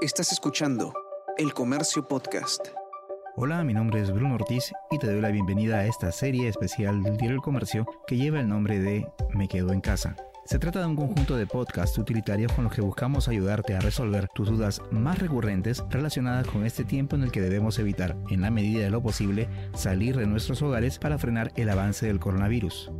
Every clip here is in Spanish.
Estás escuchando El Comercio Podcast. Hola, mi nombre es Bruno Ortiz y te doy la bienvenida a esta serie especial del Diario El Comercio que lleva el nombre de Me Quedo en Casa. Se trata de un conjunto de podcasts utilitarios con los que buscamos ayudarte a resolver tus dudas más recurrentes relacionadas con este tiempo en el que debemos evitar, en la medida de lo posible, salir de nuestros hogares para frenar el avance del coronavirus.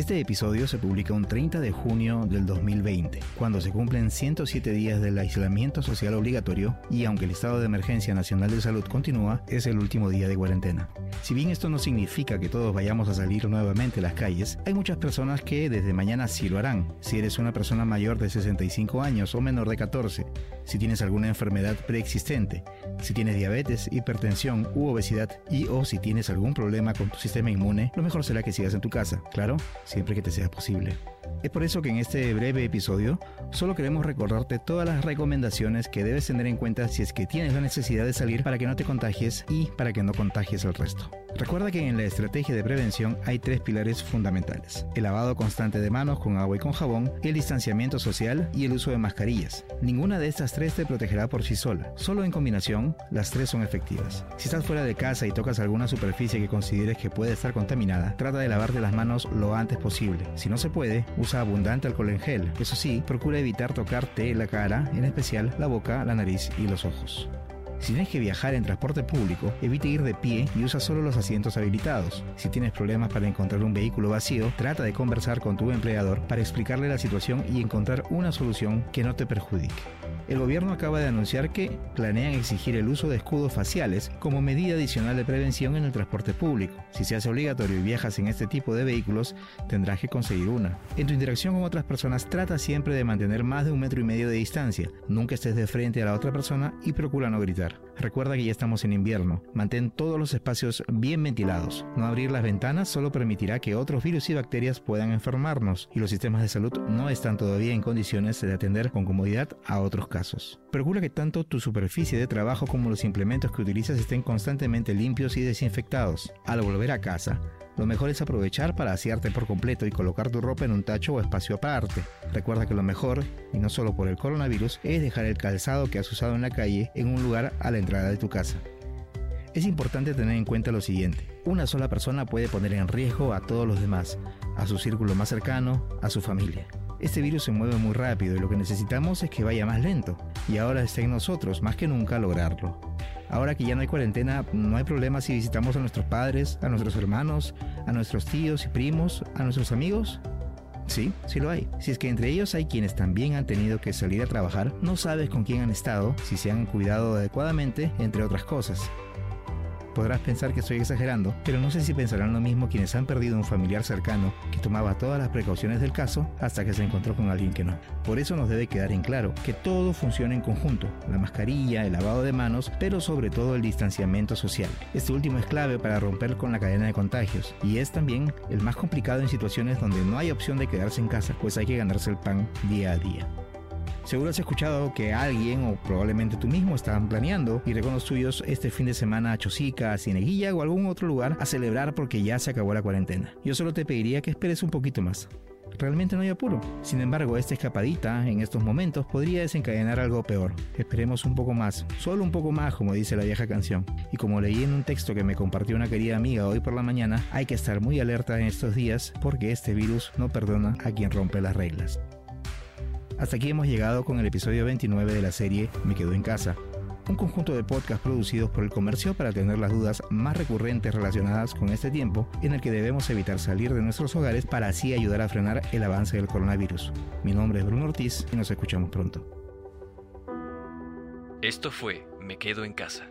Este episodio se publica un 30 de junio del 2020, cuando se cumplen 107 días del aislamiento social obligatorio y aunque el estado de emergencia nacional de salud continúa, es el último día de cuarentena. Si bien esto no significa que todos vayamos a salir nuevamente a las calles, hay muchas personas que desde mañana sí lo harán. Si eres una persona mayor de 65 años o menor de 14, si tienes alguna enfermedad preexistente, si tienes diabetes, hipertensión u obesidad y o si tienes algún problema con tu sistema inmune, lo mejor será que sigas en tu casa, claro, siempre que te sea posible. Es por eso que en este breve episodio solo queremos recordarte todas las recomendaciones que debes tener en cuenta si es que tienes la necesidad de salir para que no te contagies y para que no contagies al resto. Recuerda que en la estrategia de prevención hay tres pilares fundamentales. El lavado constante de manos con agua y con jabón, el distanciamiento social y el uso de mascarillas. Ninguna de estas tres te protegerá por sí sola. Solo en combinación, las tres son efectivas. Si estás fuera de casa y tocas alguna superficie que consideres que puede estar contaminada, trata de lavarte las manos lo antes posible. Si no se puede, usa abundante alcohol en gel. Eso sí, procura evitar tocarte la cara, en especial la boca, la nariz y los ojos. Si tienes que viajar en transporte público, evite ir de pie y usa solo los asientos habilitados. Si tienes problemas para encontrar un vehículo vacío, trata de conversar con tu empleador para explicarle la situación y encontrar una solución que no te perjudique. El gobierno acaba de anunciar que planean exigir el uso de escudos faciales como medida adicional de prevención en el transporte público. Si se hace obligatorio y viajas en este tipo de vehículos, tendrás que conseguir una. En tu interacción con otras personas, trata siempre de mantener más de un metro y medio de distancia. Nunca estés de frente a la otra persona y procura no gritar. Recuerda que ya estamos en invierno. Mantén todos los espacios bien ventilados. No abrir las ventanas solo permitirá que otros virus y bacterias puedan enfermarnos y los sistemas de salud no están todavía en condiciones de atender con comodidad a otros casos. Procura que tanto tu superficie de trabajo como los implementos que utilizas estén constantemente limpios y desinfectados. Al volver a casa, lo mejor es aprovechar para asearte por completo y colocar tu ropa en un tacho o espacio aparte. Recuerda que lo mejor, y no solo por el coronavirus, es dejar el calzado que has usado en la calle en un lugar a la entrada de tu casa. Es importante tener en cuenta lo siguiente. Una sola persona puede poner en riesgo a todos los demás, a su círculo más cercano, a su familia. Este virus se mueve muy rápido y lo que necesitamos es que vaya más lento, y ahora está en nosotros más que nunca lograrlo. Ahora que ya no hay cuarentena, no hay problema si visitamos a nuestros padres, a nuestros hermanos, a nuestros tíos y primos, a nuestros amigos. Sí, sí lo hay. Si es que entre ellos hay quienes también han tenido que salir a trabajar, no sabes con quién han estado, si se han cuidado adecuadamente, entre otras cosas. Podrás pensar que estoy exagerando, pero no sé si pensarán lo mismo quienes han perdido un familiar cercano que tomaba todas las precauciones del caso hasta que se encontró con alguien que no. Por eso nos debe quedar en claro que todo funciona en conjunto, la mascarilla, el lavado de manos, pero sobre todo el distanciamiento social. Este último es clave para romper con la cadena de contagios y es también el más complicado en situaciones donde no hay opción de quedarse en casa, pues hay que ganarse el pan día a día. Seguro has escuchado que alguien o probablemente tú mismo estaban planeando ir con los tuyos este fin de semana a Chosica, a Cieneguilla o algún otro lugar a celebrar porque ya se acabó la cuarentena. Yo solo te pediría que esperes un poquito más. Realmente no hay apuro. Sin embargo, esta escapadita en estos momentos podría desencadenar algo peor. Esperemos un poco más, solo un poco más, como dice la vieja canción. Y como leí en un texto que me compartió una querida amiga hoy por la mañana, hay que estar muy alerta en estos días porque este virus no perdona a quien rompe las reglas. Hasta aquí hemos llegado con el episodio 29 de la serie Me Quedo en Casa, un conjunto de podcasts producidos por el comercio para tener las dudas más recurrentes relacionadas con este tiempo en el que debemos evitar salir de nuestros hogares para así ayudar a frenar el avance del coronavirus. Mi nombre es Bruno Ortiz y nos escuchamos pronto. Esto fue Me Quedo en Casa